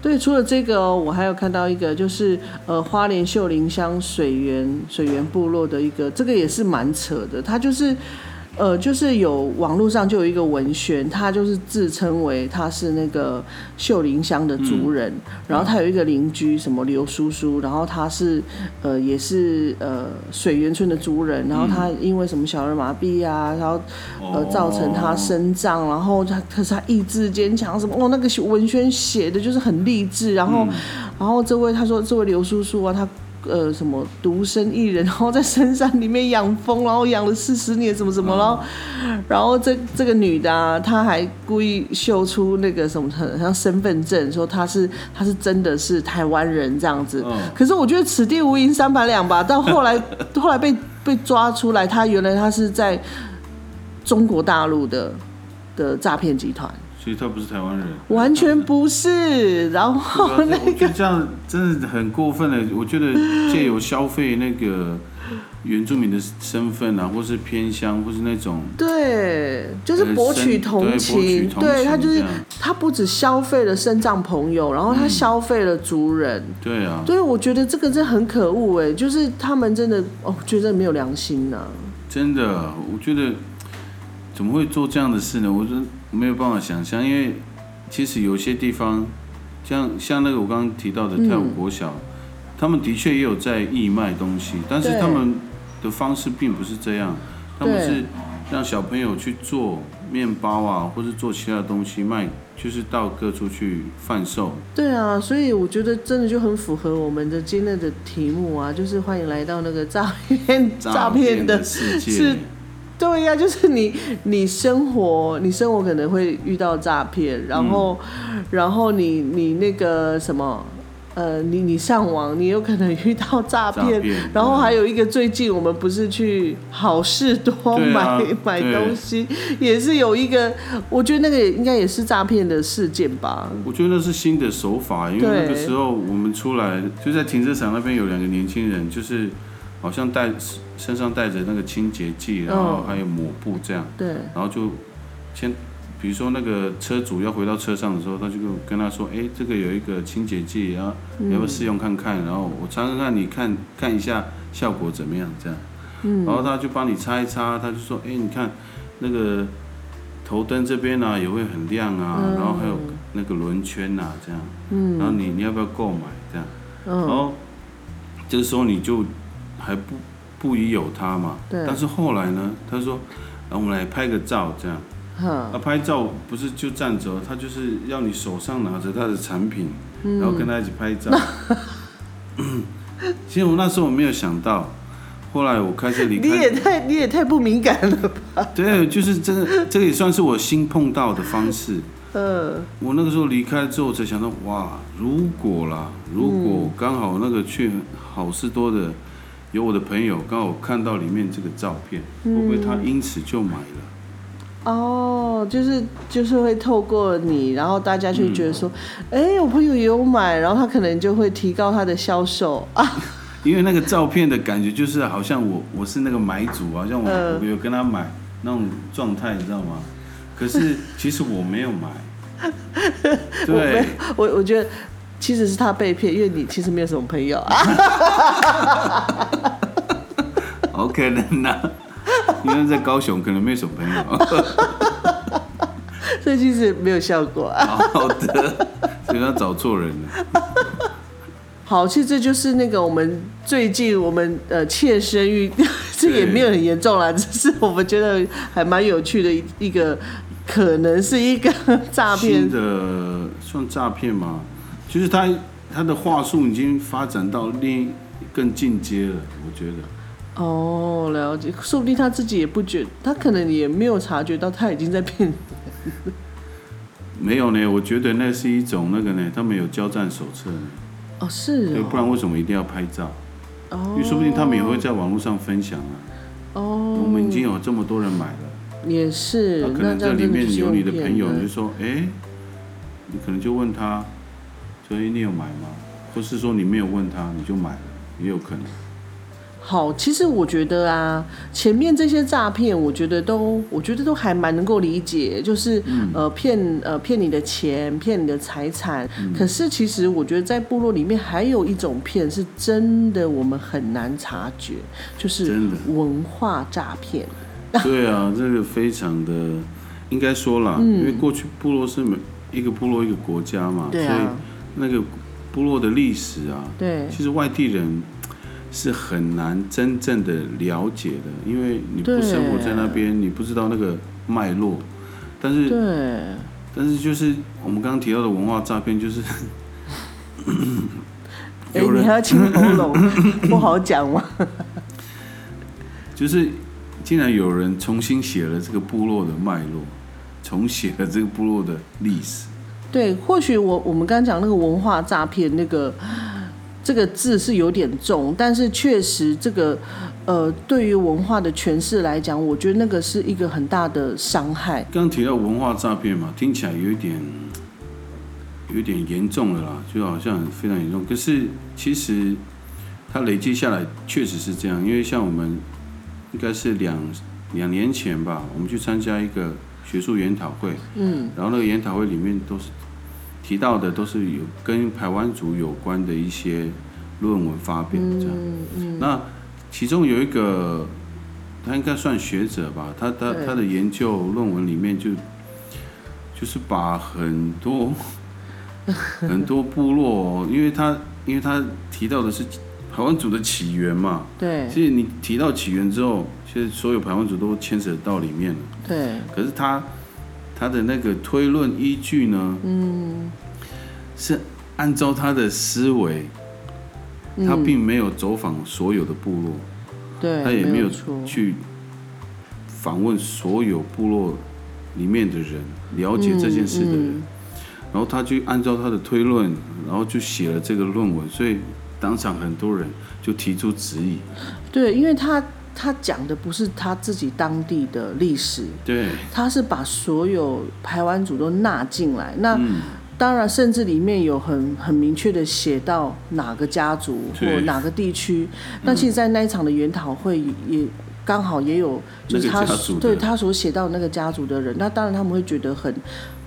对，除了这个哦，我还有看到一个，就是呃，花莲秀林乡水源水源部落的一个，这个也是蛮扯的。他就是呃，就是有网络上就有一个文宣，他就是自称为他是那个秀林乡的族人，然后他有一个邻居什么刘叔叔，然后他是呃也是呃水源村的族人，然后他因为什么小儿麻痹啊，然后呃，造成他生障，然后他可是他意志坚强，什么哦，那个文宣写的就是很励志，然后、然后这位他说这位刘叔叔啊，他呃什么独身一人，然后在深山里面养蜂，然后养了四十年，什么什么，然后然后这这个女的、啊，她还故意秀出那个什么很像身份证，说她是她是真的是台湾人这样子。嗯可是我觉得此地无银三百两吧，到后来 (laughs) 后来被被抓出来，她原来她是在中国大陆的的诈骗集团，他不是台湾人。完全不是。然后那我觉得这样真的很过分了。我觉得借由消费那个原住民的身份啊，或是偏乡，或是那种对，就是博取同呃情，对他就是他不止消费了身障朋友，然后他消费了族人。对啊，所以我觉得这个真的很可恶哎，就是他们真的哦，我觉得没有良心呐、真的，我觉得怎么会做这样的事呢？我真没有办法想象，因为其实有些地方，像像那个我刚刚提到的泰武国小，他们的确也有在义卖东西，但是他们的方式并不是这样，他们是让小朋友去做面包啊，或是做其他的东西卖，就是到各处去贩售。对啊，所以我觉得真的就很符合我们的今天的题目啊，就是欢迎来到那个诈骗诈骗的世界，是对呀、(laughs) 就是你你生活你生活可能会遇到诈骗，然后、然后你你那个什么。呃，你你上网，你有可能遇到诈骗，诈骗然后还有一个最近我们不是去好事多买、啊 (laughs) 买东西，也是有一个，我觉得那个应该也是诈骗的事件吧。我觉得那是新的手法，因为那个时候我们出来就在停车场那边有两个年轻人，就是好像带身上带着那个清洁剂，然后还有抹布这样，对，然后就先比如说那个车主要回到车上的时候，他就跟跟他说，哎，这个有一个清洁剂，然后你要不要试用看看？然后我擦看看，你看看一下效果怎么样？这样，然后他就帮你擦一擦，他就说，哎，你看那个头灯这边呢也会很亮啊，然后还有那个轮圈呐，这样，然后你你要不要购买？这样，然后这个时候你就还不不疑有他嘛，对但是后来呢，他说，那我们来拍个照，这样。啊，拍照不是就站着，他就是要你手上拿着他的产品，然后跟他一起拍照。(laughs) 其实我那时候我没有想到，后来我开车离开。你也太你也太不敏感了吧？对，就是这个这个也算是我新碰到的方式。(laughs) 嗯。我那个时候离开之后才想到，哇，如果啦，如果刚好那个去好事多的有我的朋友刚好看到里面这个照片，会不会他因此就买了？哦，就是就是会透过你，然后大家就觉得说，哎，我朋友也有买，然后他可能就会提高他的销售啊。(laughs) 因为那个照片的感觉就是好像我我是那个买主，好像我我有跟他买那种状态，你知道吗？可是其实我没有买。(laughs) 对，我我觉得其实是他被骗，因为你其实没有什么朋友啊。好可能呐。因为在高雄可能没什么朋友，(laughs) 所以其实没有效果啊。好的，所以他找错人了。好，其实这就是那个我们最近我们呃切身遇，(laughs) 这也没有很严重啦，只是我们觉得还蛮有趣的一一个，可能是一个诈骗的，算诈骗吗？就是他他的话术已经发展到另更进阶了，我觉得。哦，了解，说不定他自己也不觉，他可能也没有察觉到他已经在骗。没有呢，我觉得那是一种那个呢，他们有交战手册呢。哦，是。不然为什么一定要拍照？哦。因为说不定他们也会在网络上分享啊。哦。我们已经有这么多人买了。也是。可能这里面有你的朋友，你就说，哎，你可能就问他，所以你有买吗？或是说你没有问他，你就买了，也有可能。好，其实我觉得啊，前面这些诈骗，我觉得都，我觉得都还蛮能够理解，就是呃骗呃骗你的钱，骗你的财产。可是其实我觉得在部落里面还有一种骗，是真的我们很难察觉，就是文化诈骗。(laughs) 对啊，这个非常的应该说了，因为过去部落是每一个部落一个国家嘛，所以那个部落的历史啊，对，其实外地人。是很难真正的了解的，因为你不生活在那边，你不知道那个脉络。但是，对，但是就是我们刚刚提到的文化诈骗，就是，哎，你还要清喉咙，不好讲吗？(laughs) 就是竟然有人重新写了这个部落的脉络，重写了这个部落的历史。对，或许我我们刚刚讲那个文化诈骗那个。这个字是有点重，但是确实这个，呃，对于文化的诠释来讲，我觉得那个是一个很大的伤害。刚提到文化诈骗嘛，听起来有一点，有点严重了啦，就好像非常严重。可是其实它累积下来确实是这样，因为像我们应该是两两年前吧，我们去参加一个学术研讨会，嗯，然后那个研讨会里面都是。提到的都是有跟台湾族有关的一些论文发表，这样。那其中有一个，他应该算学者吧？他他他的研究论文里面就就是把很多 (laughs) 很多部落，因为他因为他提到的是台湾族的起源嘛。对。其实你提到起源之后，其实所有台湾族都牵扯到里面了。对。可是他。他的那个推论依据呢？嗯，是按照他的思维，他并没有走访所有的部落，对，他也没有去访问所有部落里面的人，了解这件事的人，然后他就按照他的推论，然后就写了这个论文，所以当场很多人就提出质疑。对，因为他。他讲的不是他自己当地的历史，对，他是把所有台湾族都纳进来。那当然，甚至里面有很很明确的写到哪个家族或哪个地区。那其实，在那一场的研讨会也刚好也有就是他对他所写到那个家族的人，那当然他们会觉得很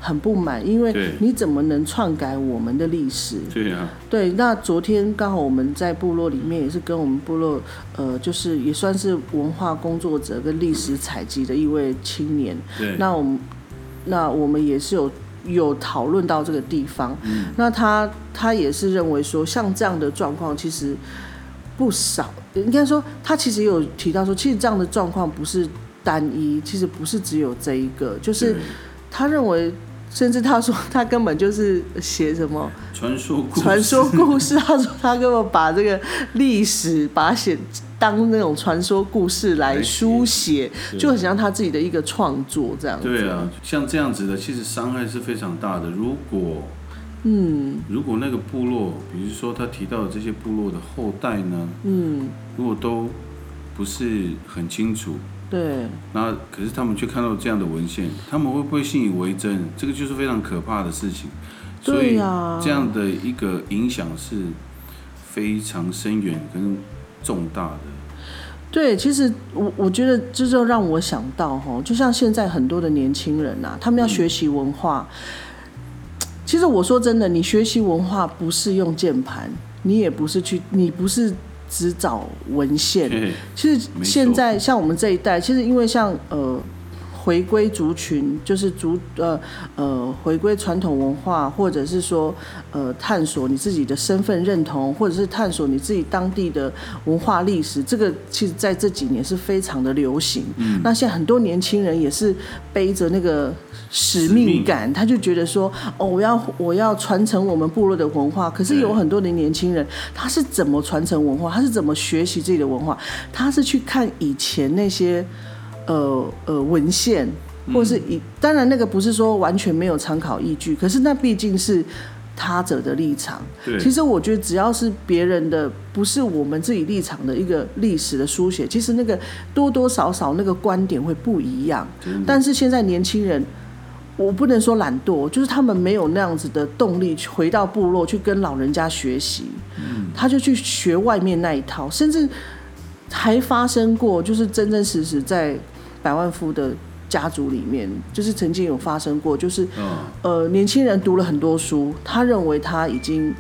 很不满，因为你怎么能篡改我们的历史？对啊，对，那昨天刚好我们在部落里面也是跟我们部落，呃，就是也算是文化工作者跟历史采集的一位青年。对，那我们那我们也是有有讨论到这个地方。那他他也是认为说，像这样的状况其实不少，应该说他其实有提到说，其实这样的状况不是单一，其实不是只有这一个，就是他认为。甚至他说他根本就是写什么传说故事传说故事，他说他根本把这个历史把它写当那种传说故事来书写，就很像他自己的一个创作这样子。对啊，像这样子的，其实伤害是非常大的。如果，嗯，如果那个部落，比如说他提到的这些部落的后代呢，嗯，如果都不是很清楚，对，那可是他们却看到这样的文献，他们会不会信以为真？这个就是非常可怕的事情。所以对呀这样的一个影响是非常深远跟重大的。对，其实我我觉得这就让我想到哈，就像现在很多的年轻人呐、他们要学习文化。其实我说真的，你学习文化不是用键盘，你也不是去，你不是只找文献，其实现在像我们这一代，其实因为像呃回归族群，就是族呃呃回归传统文化，或者是说呃探索你自己的身份认同，或者是探索你自己当地的文化历史，这个其实在这几年是非常的流行。嗯，那现在很多年轻人也是背着那个使命感，他就觉得说哦，我要我要传承我们部落的文化。可是有很多的年轻人，他是怎么传承文化？他是怎么学习自己的文化？他是去看以前那些呃呃文献，或是以、当然那个不是说完全没有参考依据，可是那毕竟是他者的立场。其实我觉得只要是别人的，不是我们自己立场的一个历史的书写，其实那个多多少少那个观点会不一样。但是现在年轻人，我不能说懒惰，就是他们没有那样子的动力去回到部落去跟老人家学习，他就去学外面那一套，甚至还发生过，就是真真实实在百万富的家族里面，就是曾经有发生过，就是嗯，呃，年轻人读了很多书，他认为他已经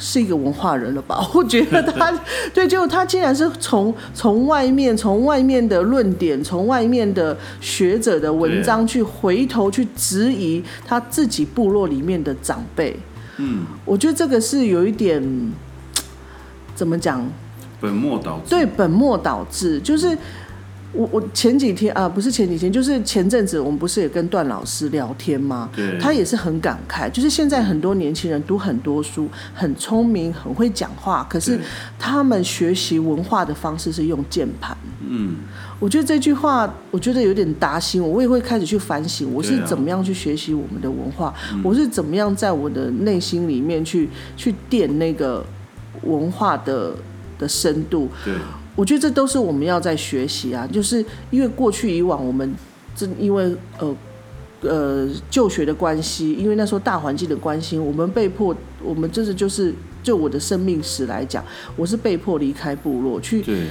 是一个文化人了吧？(laughs) 我觉得他对，就他竟然是从从外面从外面的论点，从外面的学者的文章去回头去质疑他自己部落里面的长辈。嗯，我觉得这个是有一点怎么讲？本末倒置。对，本末倒置，就是我我前几天啊，不是前几天，就是前阵子我们不是也跟段老师聊天吗？对他也是很感慨，就是现在很多年轻人读很多书，很聪明，很会讲话，可是他们学习文化的方式是用键盘。嗯，我觉得这句话，我觉得有点打醒我，我也会开始去反省，我是怎么样去学习我们的文化，我是怎么样在我的内心里面去去垫那个文化的的深度。对，我觉得这都是我们要在学习啊，就是因为过去以往我们这因为呃呃就学的关系，因为那时候大环境的关系，我们被迫，我们真的就是就我的生命史来讲，我是被迫离开部落去，对，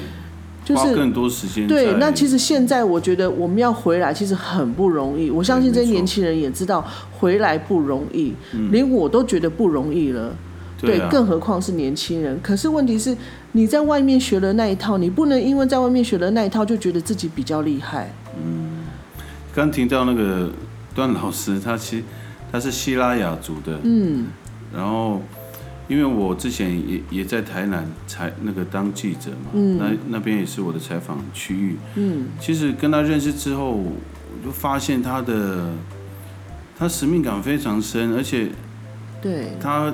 就是花更多时间对，那其实现在我觉得我们要回来，其实很不容易。我相信这些年轻人也知道回来不容易，连我都觉得不容易了。对啊，更何况是年轻人。可是问题是，你在外面学了那一套，你不能因为在外面学了那一套就觉得自己比较厉害。嗯刚听到那个段老师，他其实他是希拉雅族的，嗯然后因为我之前也也在台南采那个当记者嘛，嗯那那边也是我的采访区域。嗯，其实跟他认识之后，我就发现他的他使命感非常深，而且对，他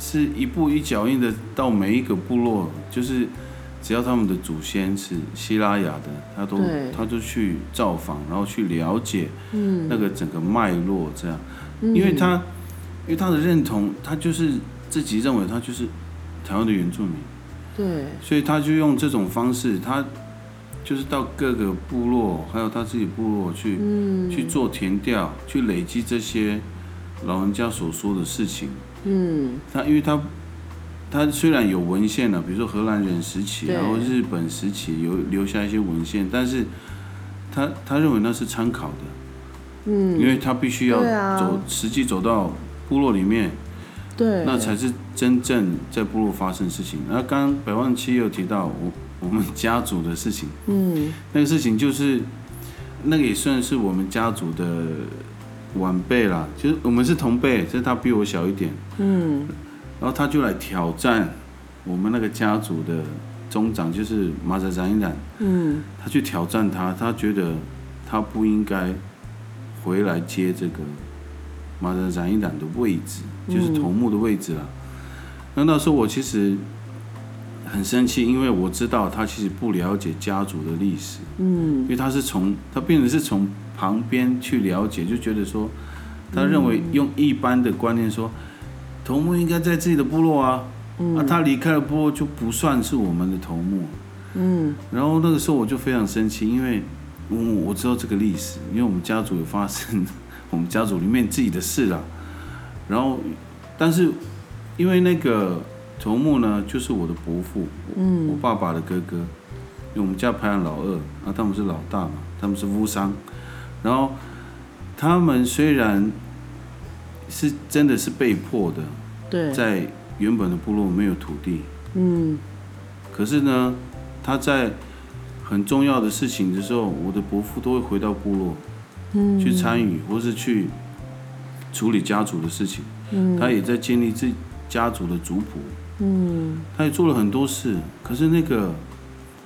是一步一脚印的到每一个部落，就是只要他们的祖先是希拉雅的，他都他就去造访，然后去了解嗯，那个整个脉络，这样，嗯。因为他因为他的认同，他就是自己认为他就是台湾的原住民，对，所以他就用这种方式，他就是到各个部落，还有他自己部落去、嗯。去做填调，去累积这些老人家所说的事情。嗯。他因为他他虽然有文献了，比如说荷兰人时期，然后日本时期有留下一些文献，但是他他认为那是参考的，嗯，因为他必须要走实际走到部落里面，对，那才是真正在部落发生的事情。那刚刚百万七有提到我我们家族的事情，嗯，那个事情就是那个也算是我们家族的晚辈啦，就是我们是同辈，就是他比我小一点，嗯，然后他就来挑战我们那个家族的中长，就是马仔展一冉，嗯，他去挑战他，他觉得他不应该回来接这个马仔展一冉的位置，就是头目的位置啦。那那时候我其实很生气，因为我知道他其实不了解家族的历史，嗯，因为他是从他变成是从旁边去了解，就觉得说，他认为用一般的观念说，头目应该在自己的部落啊，啊，他离开了部落就不算是我们的头目，嗯，然后那个时候我就非常生气，因为我我知道这个历史，因为我们家族有发生 (laughs) 我们家族里面自己的事啦，然后但是因为那个头目呢，就是我的伯父，嗯，我爸爸的哥哥，因为我们家排行老二，啊，他们是老大嘛，他们是乌商，然后他们虽然是真的是被迫的，对，在原本的部落没有土地，嗯，可是呢，他在很重要的事情的时候，我的伯父都会回到部落，嗯，去参与或是去处理家族的事情，嗯，他也在建立自己家族的族谱，嗯，他也做了很多事，可是那个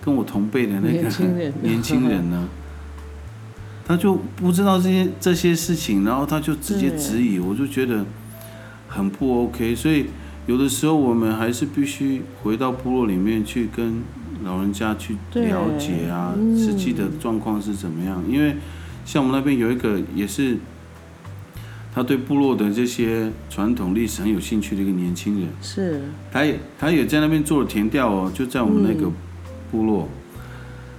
跟我同辈的那个年轻人。(laughs) 呢，他就不知道这些这些事情，然后他就直接对。质疑，我就觉得很不 OK，所以有的时候我们还是必须回到部落里面去跟老人家去了解啊，嗯实际的状况是怎么样。因为像我们那边有一个也是，他对部落的这些传统历史很有兴趣的一个年轻人，是，他也他也在那边做了田调哦，就在我们那个部落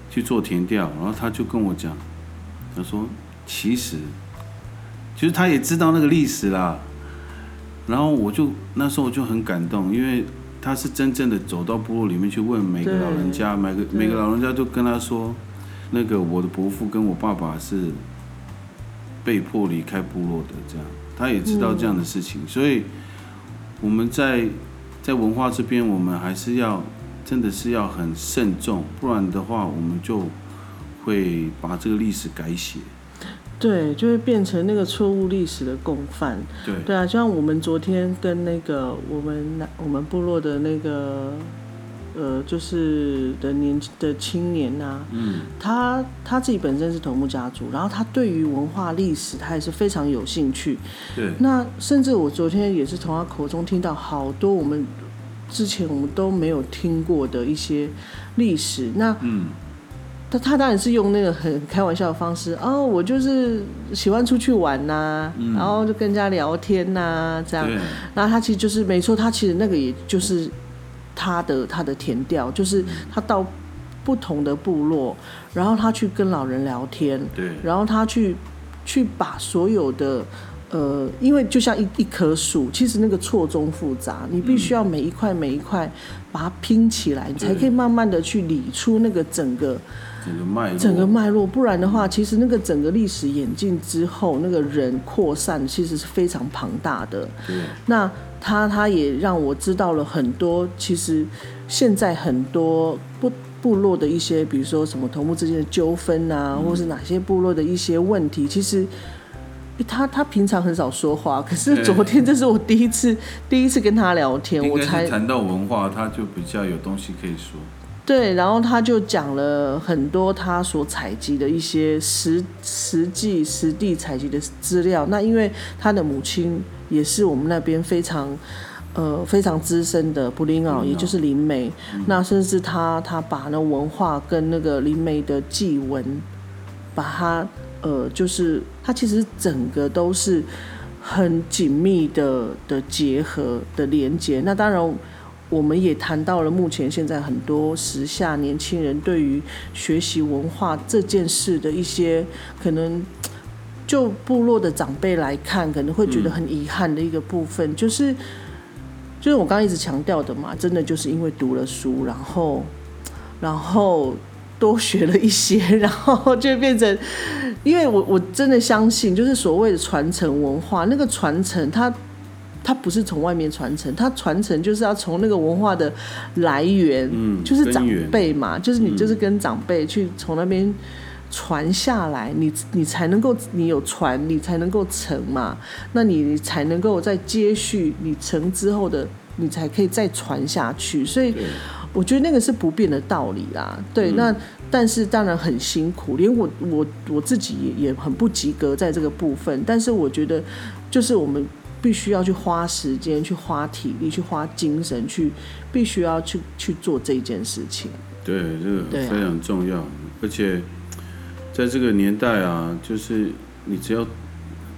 去做田调，然后他就跟我讲，他说其实，其实他也知道那个历史啦，然后我就那时候我就很感动，因为他是真正的走到部落里面去问每个老人家，每个每个老人家都跟他说，那个我的伯父跟我爸爸是被迫离开部落的，这样。他也知道这样的事情，所以我们在在文化这边，我们还是要真的是要很慎重，不然的话，我们就会把这个历史改写。对，就会变成那个错误历史的共犯。对，对啊，就像我们昨天跟那个我们我们部落的那个呃，就是的年的青年呐、嗯，他他自己本身是头目家族，然后他对于文化历史他也是非常有兴趣。对，那甚至我昨天也是从他口中听到好多我们之前我们都没有听过的一些历史。那嗯，他他当然是用那个很开玩笑的方式，哦，我就是喜欢出去玩呐、然后就跟人家聊天呐、这样。对，然后他其实就是没错，他其实那个也就是他的他的填调，就是他到不同的部落，然后他去跟老人聊天，对，然后他去去把所有的呃，因为就像一一棵树，其实那个错综复杂，你必须要每一块每一块把它拼起来，你才可以慢慢的去理出那个整个整个脉络，整个脉络。不然的话，其实那个整个历史演进之后，那个人扩散其实是非常庞大的。对，那他他也让我知道了很多，其实现在很多不部落的一些，比如说什么头目之间的纠纷啊，或是哪些部落的一些问题，其实。他他平常很少说话，可是昨天这是我第一次第一次跟他聊天，应我才谈到文化，他就比较有东西可以说。对，然后他就讲了很多他所采集的一些实实际实地采集的资料。那因为他的母亲也是我们那边非常呃非常资深的布林奥，也就是灵媒。那甚至他他把那文化跟那个灵媒的祭文，把它呃就是他其实整个都是很紧密的的结合的连接。那当然。我们也谈到了目前现在很多时下年轻人对于学习文化这件事的一些可能，就部落的长辈来看，可能会觉得很遗憾的一个部分，就是就是我刚刚一直强调的嘛，真的就是因为读了书，然后然后多学了一些，然后就变成，因为我我真的相信，就是所谓的传承文化，那个传承它。它不是从外面传承，它传承就是要从那个文化的来源，嗯就是长辈嘛，就是你就是跟长辈去从那边传下来，你你才能够你有传，你才能够成嘛，那你才能够再接续你成之后的，你才可以再传下去，所以我觉得那个是不变的道理啦。对，嗯。那但是当然很辛苦，连我我我自己也也很不及格在这个部分。但是我觉得，就是我们必须要去花时间、去花体力、去花精神，去必须要去去做这件事情。对，这个非常重要，而且在这个年代啊，就是你只要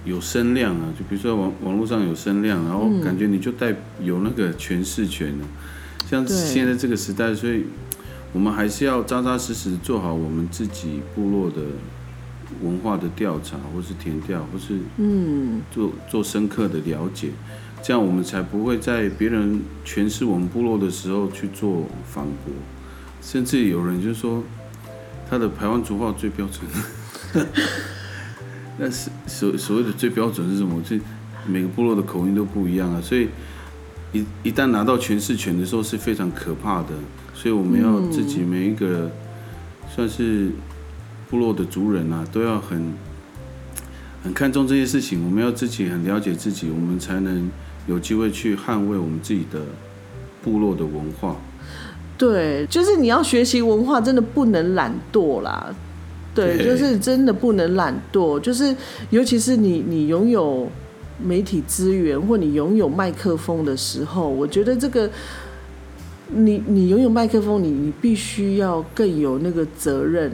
有声量啊，就比如说网网络上有声量，然后感觉你就带有那个诠释权了。像现在这个时代，所以我们还是要扎扎实实做好我们自己部落的文化的调查，或是填调，或是嗯，做做深刻的了解，这样我们才不会在别人诠释我们部落的时候去做反驳，甚至有人就说他的台湾族话最标准，(laughs) 那是所所谓的最标准是什么？这每个部落的口音都不一样啊，所以一一旦拿到诠释权的时候是非常可怕的，所以我们要自己每一个算是部落的族人啊，都要很很看重这些事情，我们要自己很了解自己，我们才能有机会去捍卫我们自己的部落的文化。对，就是你要学习文化，真的不能懒惰啦。对，就是真的不能懒惰，就是尤其是你你拥有媒体资源或你拥有麦克风的时候，我觉得这个你你拥有麦克风，你你必须要更有那个责任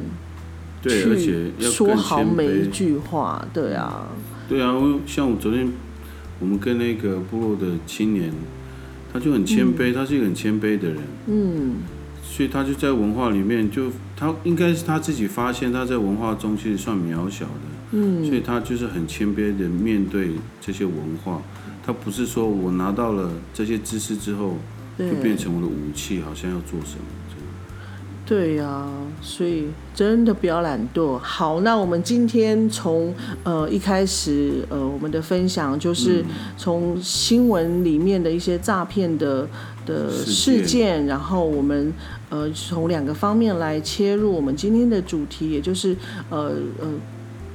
对，而且去要更说好。每一句话。对啊，对啊，我像我昨天我们跟那个部落的青年，他就很谦卑，他是一个很谦卑的人。嗯，所以他就在文化里面就，他应该是他自己发现他在文化中其实算渺小的，嗯，所以他就是很谦卑的面对这些文化，他不是说我拿到了这些知识之后就变成我的武器，好像要做什么。对呀、所以真的不要懒惰。好，那我们今天从呃一开始呃我们的分享就是嗯从新闻里面的一些诈骗的的事件，然后我们呃从两个方面来切入我们今天的主题，也就是呃呃。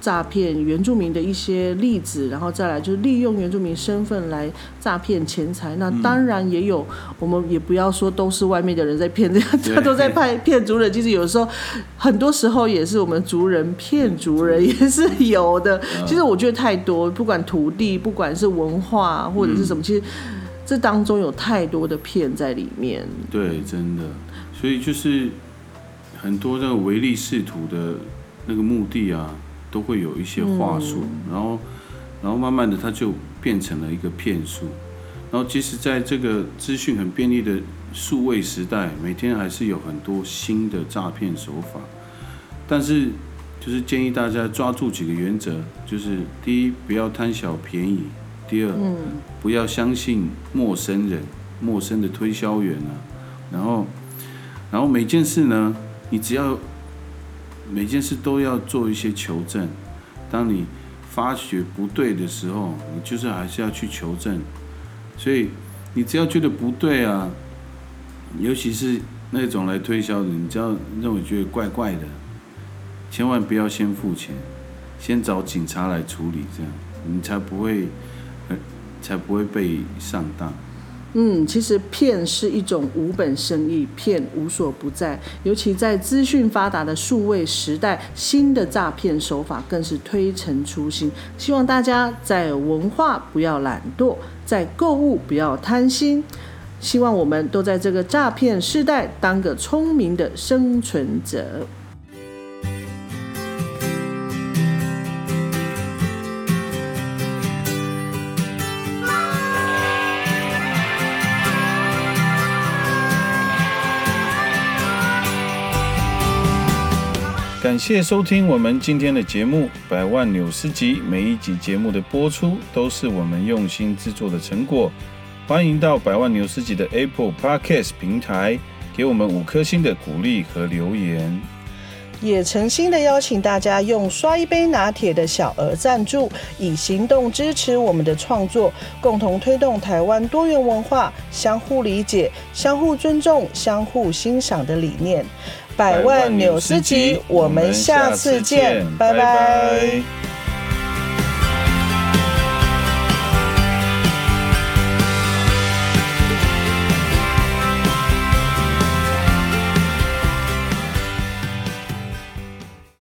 诈骗原住民的一些例子，然后再来就是利用原住民身份来诈骗钱财。那当然也有，我们也不要说都是外面的人在骗，(laughs) 这样他都在骗骗族人。其实有时候，很多时候也是我们族人骗族人，也是有的。其实我觉得太多，不管土地，不管是文化或者是什么，其实这当中有太多的骗在里面。对，真的，所以就是很多那个唯利是图的那个目的啊，都会有一些话术，然后，然后慢慢的它就变成了一个骗术。然后，其实在这个资讯很便利的数位时代，每天还是有很多新的诈骗手法。但是，就是建议大家抓住几个原则，就是第一，不要贪小便宜；第二，不要相信陌生人、陌生的推销员啊。然后，然后每件事呢，你只要每件事都要做一些求证。当你发觉不对的时候，你就是还是要去求证。所以你只要觉得不对啊，尤其是那种来推销的，你只要认为觉得怪怪的，千万不要先付钱，先找警察来处理，这样你才不会，才不会被上当。嗯，其实骗是一种无本生意，骗无所不在。尤其在资讯发达的数位时代，新的诈骗手法更是推陈出新。希望大家在文化不要懒惰，在购物不要贪心。希望我们都在这个诈骗时代当个聪明的生存者。感谢收听我们今天的节目《百万纽斯集》。每一集节目的播出都是我们用心制作的成果。欢迎到百万牛斯集的 Apple Podcast 平台给我们五颗星的鼓励和留言。也诚心的邀请大家用刷一杯拿铁的小额赞助，以行动支持我们的创作，共同推动台湾多元文化相互理解、相互尊重、相互欣赏的理念。百万纽斯集，我们下次见，拜拜。